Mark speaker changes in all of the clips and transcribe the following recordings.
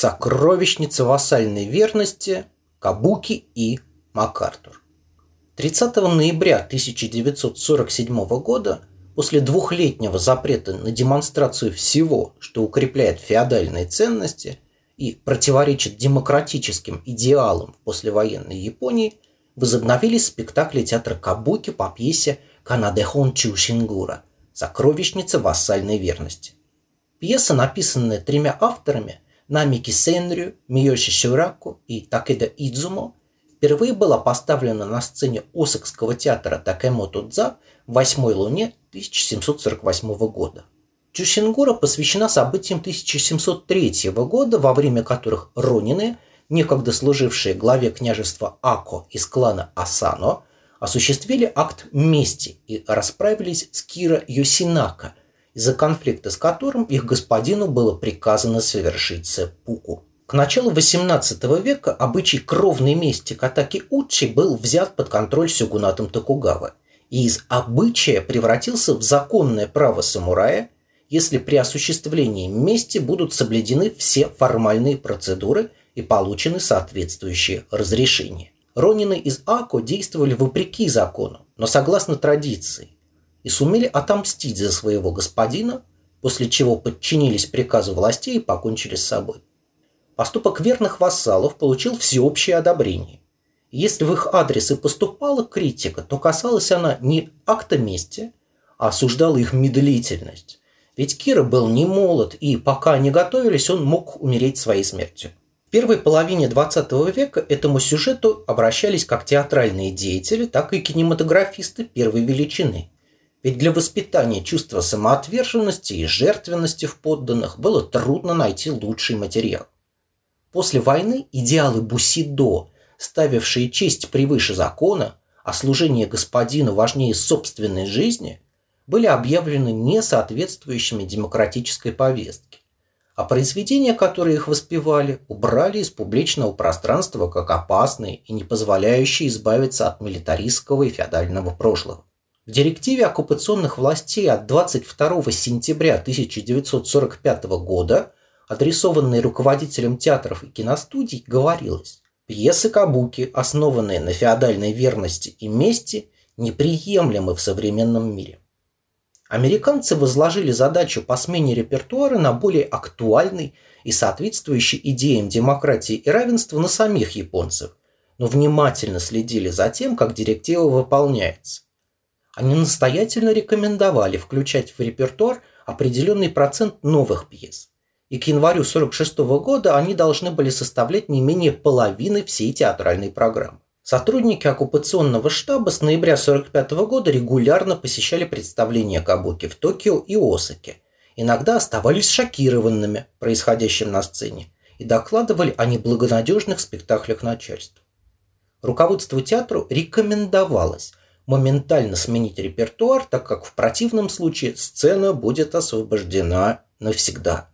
Speaker 1: Сокровищница вассальной верности Кабуки и МакАртур. 30 ноября 1947 года, после двухлетнего запрета на демонстрацию всего, что укрепляет феодальные ценности и противоречит демократическим идеалам в послевоенной Японии, возобновились спектакли театра Кабуки по пьесе «Канадехон Чушингура» «Сокровищница вассальной верности». Пьеса, написанная тремя авторами Намики Сенрю, Миёши Шураку и Такеда Идзумо, впервые была поставлена на сцене Осакского театра Такэмото Дза в «Восьмой луне» 1748 года. Чушингура посвящена событиям 1703 года, во время которых Ронины, некогда служившие главе княжества Ако из клана Асано, осуществили акт мести и расправились с Кира Йосинака, из-за конфликта с которым их господину было приказано совершить сеппуку. К началу XVIII века обычай кровной мести Катаки Учи был взят под контроль сёгунатом Токугава и из обычая превратился в законное право самурая, если при осуществлении мести будут соблюдены все формальные процедуры и получены соответствующие разрешения. Ронины из Ако действовали вопреки закону, но согласно традиции, и сумели отомстить за своего господина, после чего подчинились приказу властей и покончили с собой. Поступок верных вассалов получил всеобщее одобрение. Если в их адрес и поступала критика, то касалась она не акта мести, а осуждала их медлительность. Ведь Кира был не молод, и пока они готовились, он мог умереть своей смертью. В первой половине XX века этому сюжету обращались как театральные деятели, так и кинематографисты первой величины. Ведь для воспитания чувства самоотверженности и жертвенности в подданных было трудно найти лучший материал. После войны идеалы Бусидо, ставившие честь превыше закона, а служение господину важнее собственной жизни, были объявлены несоответствующими демократической повестке. А произведения, которые их воспевали, убрали из публичного пространства как опасные и не позволяющие избавиться от милитаристского и феодального прошлого. В директиве оккупационных властей от 22 сентября 1945 года, адресованной руководителям театров и киностудий, говорилось «Пьесы Кабуки, основанные на феодальной верности и мести, неприемлемы в современном мире». Американцы возложили задачу по смене репертуара на более актуальный и соответствующий идеям демократии и равенства на самих японцев, но внимательно следили за тем, как директива выполняется. Они настоятельно рекомендовали включать в репертуар определенный процент новых пьес. И к январю 1946 года они должны были составлять не менее половины всей театральной программы. Сотрудники оккупационного штаба с ноября 1945 года регулярно посещали представления Кабуки в Токио и Осаке. Иногда оставались шокированными происходящим на сцене и докладывали о неблагонадежных спектаклях начальства. Руководству театру рекомендовалось моментально сменить репертуар, так как в противном случае сцена будет освобождена навсегда.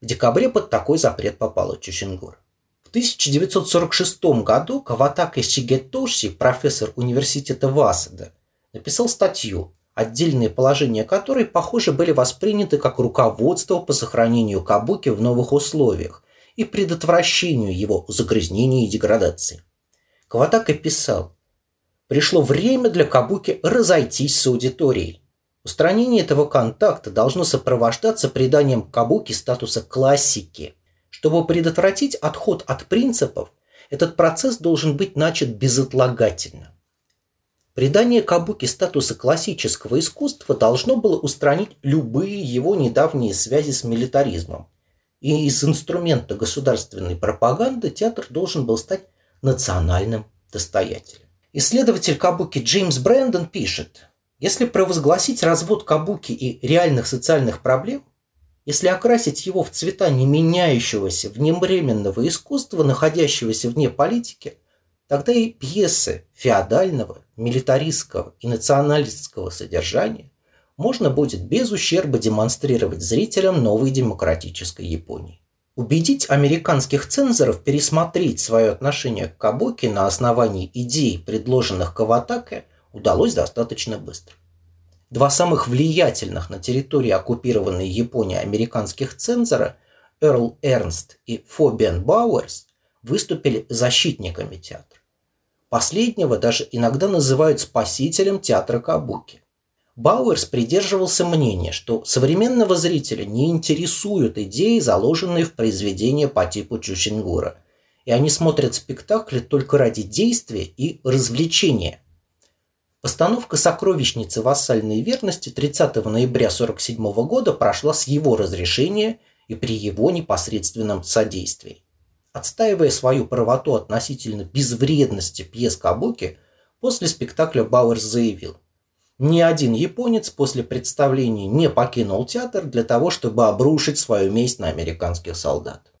Speaker 1: В декабре под такой запрет попала Чучингур. В 1946 году Каватака Сигетоши, профессор университета Васада, написал статью, отдельные положения которой, похоже, были восприняты как руководство по сохранению кабуки в новых условиях и предотвращению его загрязнения и деградации. Каватака писал, Пришло время для Кабуки разойтись с аудиторией. Устранение этого контакта должно сопровождаться приданием Кабуки статуса классики. Чтобы предотвратить отход от принципов, этот процесс должен быть начат безотлагательно. Придание Кабуки статуса классического искусства должно было устранить любые его недавние связи с милитаризмом. И из инструмента государственной пропаганды театр должен был стать национальным достоятелем. Исследователь Кабуки Джеймс Брэндон пишет, если провозгласить развод Кабуки и реальных социальных проблем, если окрасить его в цвета не меняющегося вневременного искусства, находящегося вне политики, тогда и пьесы феодального, милитаристского и националистского содержания можно будет без ущерба демонстрировать зрителям новой демократической Японии. Убедить американских цензоров пересмотреть свое отношение к Кабуки на основании идей, предложенных Каватаке, удалось достаточно быстро. Два самых влиятельных на территории оккупированной Японии американских цензора Эрл Эрнст и Фобиан Бауэрс выступили защитниками театра. Последнего даже иногда называют спасителем театра Кабуки. Бауэрс придерживался мнения, что современного зрителя не интересуют идеи, заложенные в произведения по типу Чучингура, и они смотрят спектакли только ради действия и развлечения. Постановка «Сокровищницы вассальной верности» 30 ноября 1947 года прошла с его разрешения и при его непосредственном содействии. Отстаивая свою правоту относительно безвредности пьес Кабуки, после спектакля Бауэрс заявил – ни один японец после представления не покинул театр для того, чтобы обрушить свою месть на американских солдат.